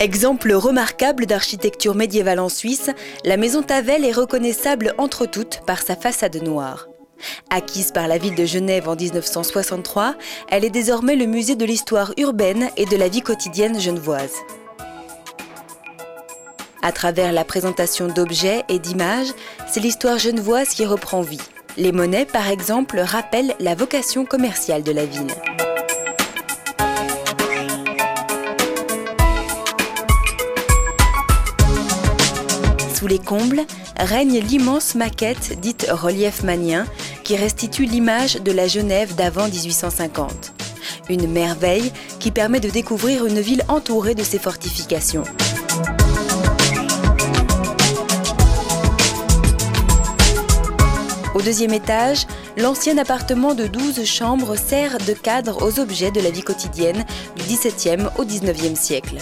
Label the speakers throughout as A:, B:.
A: Exemple remarquable d'architecture médiévale en Suisse, la maison Tavel est reconnaissable entre toutes par sa façade noire. Acquise par la ville de Genève en 1963, elle est désormais le musée de l'histoire urbaine et de la vie quotidienne genevoise. À travers la présentation d'objets et d'images, c'est l'histoire genevoise qui reprend vie. Les monnaies, par exemple, rappellent la vocation commerciale de la ville. Sous les combles règne l'immense maquette dite relief manien qui restitue l'image de la Genève d'avant 1850. Une merveille qui permet de découvrir une ville entourée de ses fortifications. Au deuxième étage, l'ancien appartement de 12 chambres sert de cadre aux objets de la vie quotidienne du XVIIe au XIXe siècle.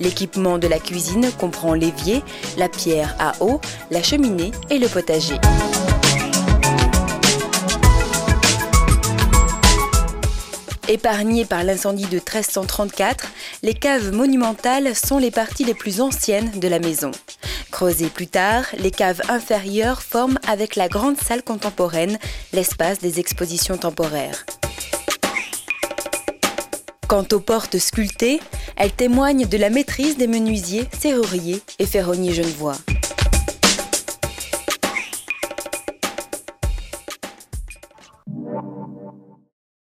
A: L'équipement de la cuisine comprend l'évier, la pierre à eau, la cheminée et le potager. Épargnées par l'incendie de 1334, les caves monumentales sont les parties les plus anciennes de la maison. Creusées plus tard, les caves inférieures forment avec la grande salle contemporaine l'espace des expositions temporaires. Quant aux portes sculptées, elles témoignent de la maîtrise des menuisiers, serruriers et ferronniers genevois.